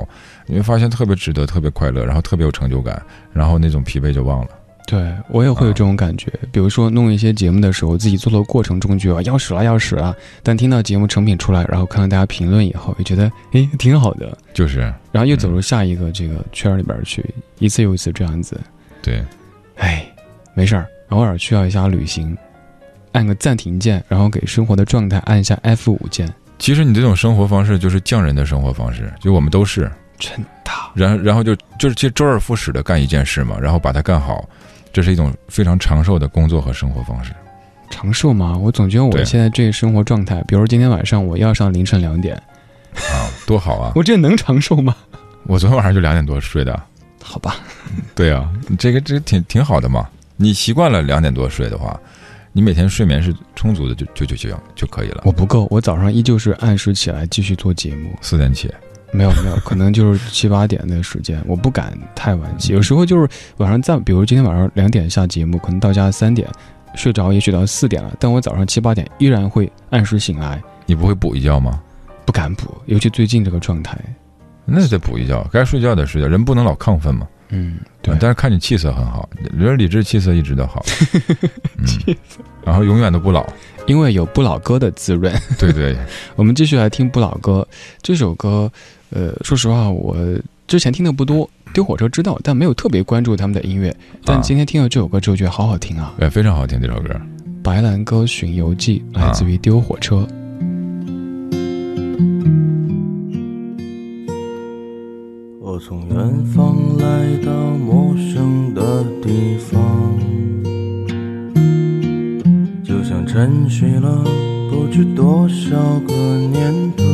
你会发现特别值得，特别快乐，然后特别有成就感，然后那种疲惫就忘了。对我也会有这种感觉，比如说弄一些节目的时候，自己做的过程中就要要使了要死了，但听到节目成品出来，然后看到大家评论以后，也觉得诶挺好的，[laughs] 就是，然后又走入下一个这个圈儿里边儿去，一次又一次这样子。对，哎，没事儿，偶尔需要一下旅行，按个暂停键，然后给生活的状态按一下 F 五键。其实你这种生活方式就是匠人的生活方式，就我们都是真的。然然后就就是其实周而复始的干一件事嘛，然后把它干好，这是一种非常长寿的工作和生活方式。长寿吗？我总觉得我现在这个生活状态，比如今天晚上我要上凌晨两点，啊，多好啊！[laughs] 我这能长寿吗？我昨天晚上就两点多睡的。好吧，对啊，这个这个挺挺好的嘛。你习惯了两点多睡的话，你每天睡眠是充足的，就就就就就可以了。我不够，我早上依旧是按时起来继续做节目。四点起，没有没有，可能就是七八点的时间，我不敢太晚起。有时候就是晚上再，比如今天晚上两点下节目，可能到家三点，睡着也许到四点了，但我早上七八点依然会按时醒来。你不会补一觉吗？不敢补，尤其最近这个状态。那得补一觉，该睡觉得睡觉，人不能老亢奋嘛。嗯，对。但是看你气色很好，人理智气色一直都好，[laughs] 嗯，然后永远都不老，因为有不老歌的滋润。对对，[laughs] 我们继续来听不老歌这首歌。呃，说实话，我之前听的不多，丢火车知道，但没有特别关注他们的音乐。但今天听了这首歌之后，觉得好好听啊！对，非常好听这首歌，《白兰鸽巡游记》来自于丢火车。我从远方来到陌生的地方，就像沉睡了不知多少个年头。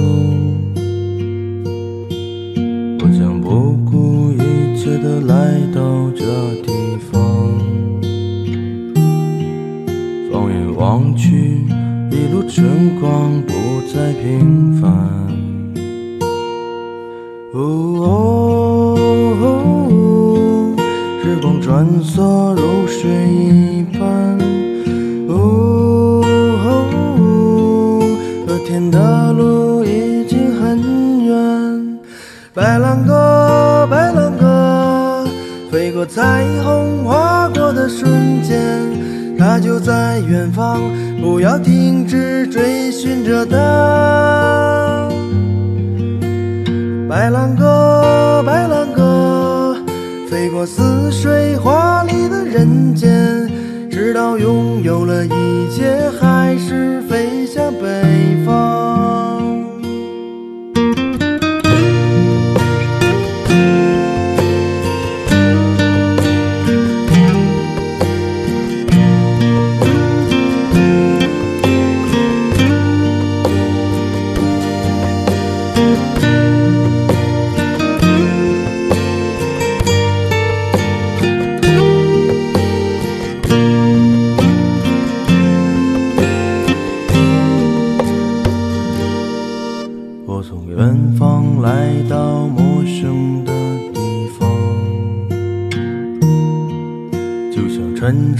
我将不顾一切的来到这地方，放眼望去，一路春光不再平穿梭如水一般。哦，和天的路已经很远。白兰鸽，白兰鸽，飞过彩虹划过的瞬间，它就在远方，不要停止追寻着它。白兰鸽，白兰鸽，飞过似拥有了一切，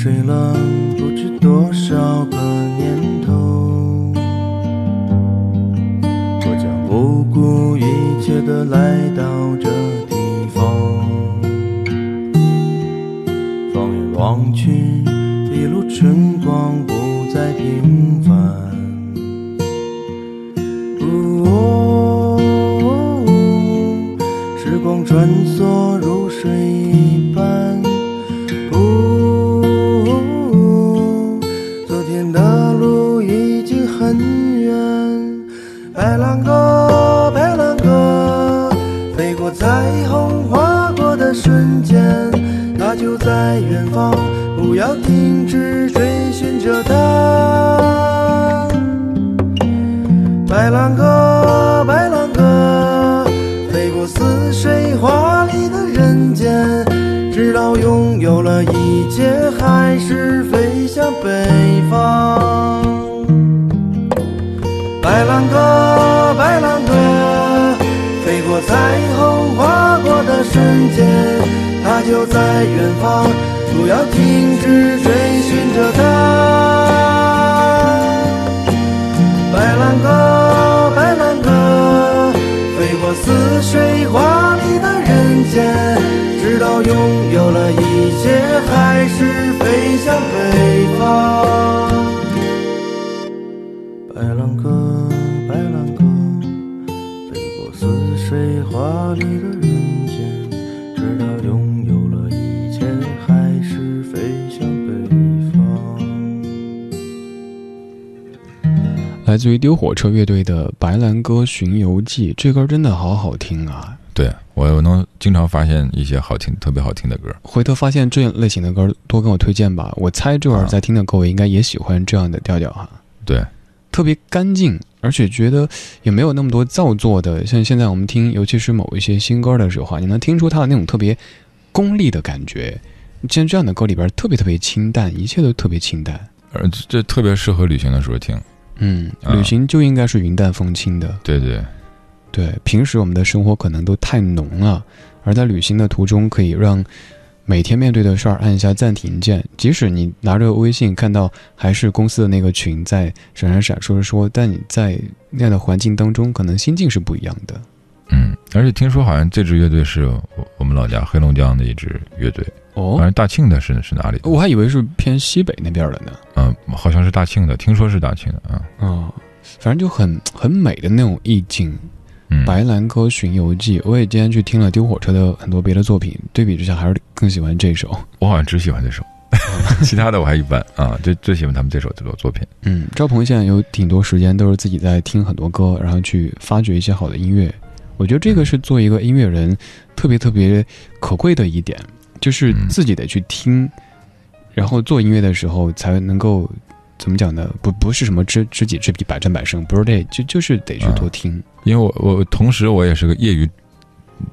沉睡了。丢火车乐队的《白兰鸽巡游记》，这歌真的好好听啊！对我我能经常发现一些好听、特别好听的歌。回头发现这类型的歌，多跟我推荐吧。我猜这会儿在听的各位应该也喜欢这样的调调哈。对，特别干净，而且觉得也没有那么多造作的。像现在我们听，尤其是某一些新歌的时候啊，你能听出它的那种特别功利的感觉。像这样的歌里边，特别特别清淡，一切都特别清淡。而这特别适合旅行的时候听。嗯，旅行就应该是云淡风轻的。对对对，平时我们的生活可能都太浓了，而在旅行的途中，可以让每天面对的事儿按一下暂停键。即使你拿着微信看到还是公司的那个群在闪闪闪烁说，但你在那样的环境当中，可能心境是不一样的。嗯，而且听说好像这支乐队是我我们老家黑龙江的一支乐队。哦，反正大庆的是是哪里？我还以为是偏西北那边的呢。嗯，好像是大庆的，听说是大庆的啊。哦，反正就很很美的那种意境。嗯，白兰鸽巡游记，我也今天去听了丢火车的很多别的作品，对比之下还是更喜欢这首。我好像只喜欢这首，[laughs] 其他的我还一般啊。最最喜欢他们这首这首作品。嗯，赵鹏现在有挺多时间都是自己在听很多歌，然后去发掘一些好的音乐。我觉得这个是做一个音乐人特别特别可贵的一点。就是自己得去听，然后做音乐的时候才能够怎么讲呢？不不是什么知知己知彼，百战百胜，不是这，就就是得去多听。因为我我同时我也是个业余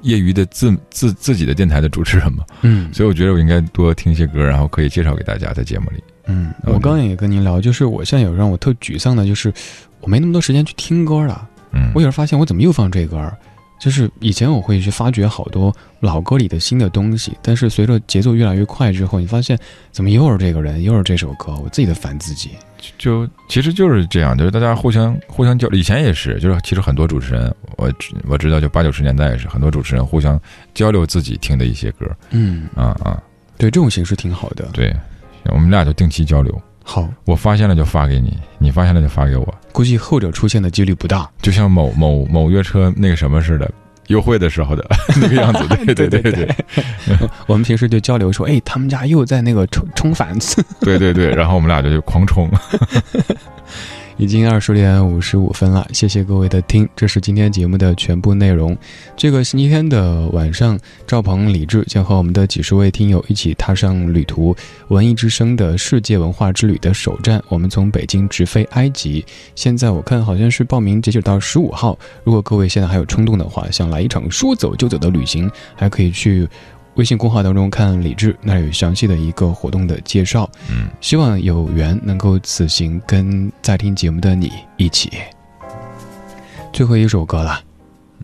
业余的自自自己的电台的主持人嘛，嗯，所以我觉得我应该多听一些歌，然后可以介绍给大家在节目里。嗯，我刚刚也跟您聊，就是我现在有让我特沮丧的，就是我没那么多时间去听歌了。嗯，我有时候发现我怎么又放这歌，就是以前我会去发掘好多老歌里的新的东西，但是随着节奏越来越快之后，你发现怎么又是这个人，又是这首歌，我自己都烦自己。就其实就是这样，就是大家互相互相交流。以前也是，就是其实很多主持人，我我知道，就八九十年代也是很多主持人互相交流自己听的一些歌。嗯啊啊，对，这种形式挺好的。对，我们俩就定期交流。好，我发现了就发给你，你发现了就发给我。估计后者出现的几率不大，就像某某某约车那个什么似的。优惠的时候的 [laughs] 那个样子，对对对对。[laughs] 我们平时就交流说，哎，他们家又在那个冲冲反，对对对，然后我们俩就就狂冲。[laughs] 已经二十点五十五分了，谢谢各位的听，这是今天节目的全部内容。这个星期天的晚上，赵鹏、李志将和我们的几十位听友一起踏上旅途——文艺之声的世界文化之旅的首站。我们从北京直飞埃及，现在我看好像是报名截止到十五号。如果各位现在还有冲动的话，想来一场说走就走的旅行，还可以去。微信公号当中看李志，那有详细的一个活动的介绍。嗯，希望有缘能够此行跟在听节目的你一起。最后一首歌了，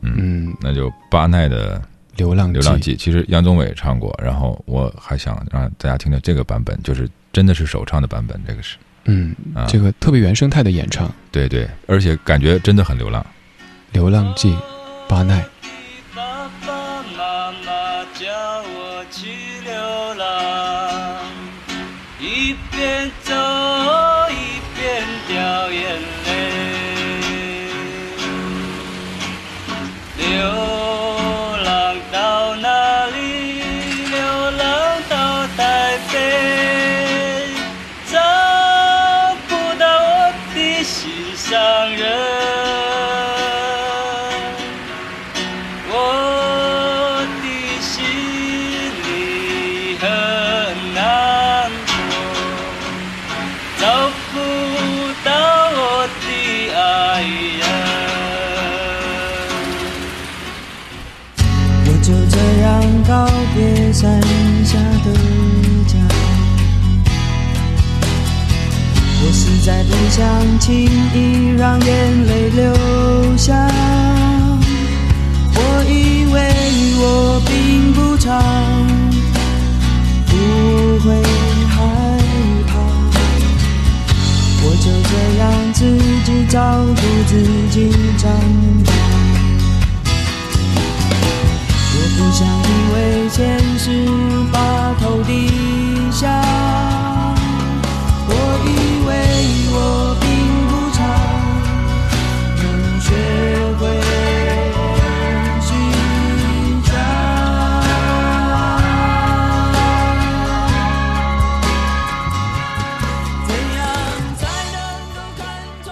嗯，那就巴奈的《流浪流浪记》。其实杨宗纬唱过，然后我还想让大家听听这个版本，就是真的是首唱的版本。这个是，嗯，这个特别原生态的演唱。对对，而且感觉真的很流浪。流浪记，巴奈。想告别山下的家，我实在不想轻易让眼泪流下。我以为我并不长，不会害怕。我就这样自己照顾自己长大。只想因为前世，把头低下。我以为我并不差，能学会寻找。怎样才能够看穿？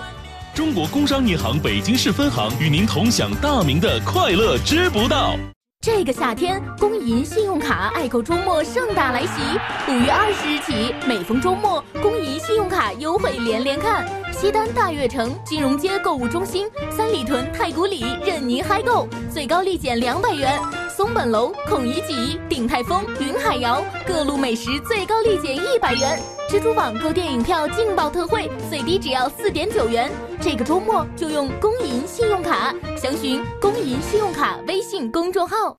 中国工商银行北京市分行与您同享大明的快乐知不道。这个夏天，工银信用卡爱购周末盛大来袭，五月二十日起，每逢周末，工银信用卡优惠连连看。西单大悦城、金融街购物中心、三里屯太古里任您嗨购，最高立减两百元。松本楼、孔乙己、鼎泰丰、云海肴各路美食最高立减一百元。蜘蛛网购电影票劲爆特惠，最低只要四点九元。这个周末就用工银信用卡，详询工银信用卡微信公众号。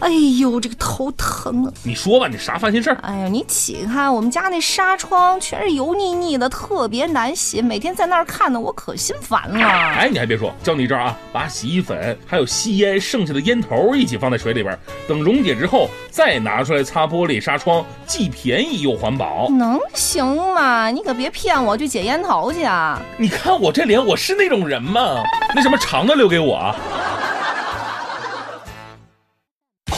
哎呦，这个头疼啊！你说吧，你啥烦心事儿？哎呀，你起开我们家那纱窗全是油腻腻的，特别难洗，每天在那儿看的我可心烦了。哎，你还别说，教你一招啊，把洗衣粉还有吸烟剩下的烟头一起放在水里边，等溶解之后再拿出来擦玻璃纱窗，既便宜又环保。能行吗？你可别骗我去捡烟头去啊！你看我这脸，我是那种人吗？那什么长的留给我。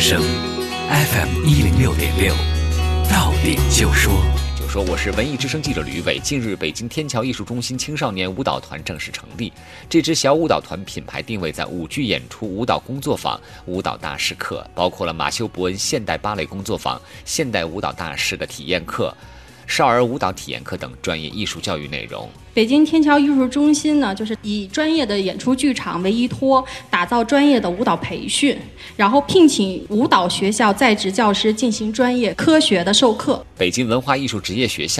之声，FM 一零六点六，到点就说。就说我是文艺之声记者吕伟。近日，北京天桥艺术中心青少年舞蹈团正式成立。这支小舞蹈团品牌定位在舞剧演出、舞蹈工作坊、舞蹈大师课，包括了马修·伯恩现代芭蕾工作坊、现代舞蹈大师的体验课、少儿舞蹈体验课等专业艺术教育内容。北京天桥艺术中心呢，就是以专业的演出剧场为依托，打造专业的舞蹈培训，然后聘请舞蹈学校在职教师进行专业科学的授课。北京文化艺术职业学校。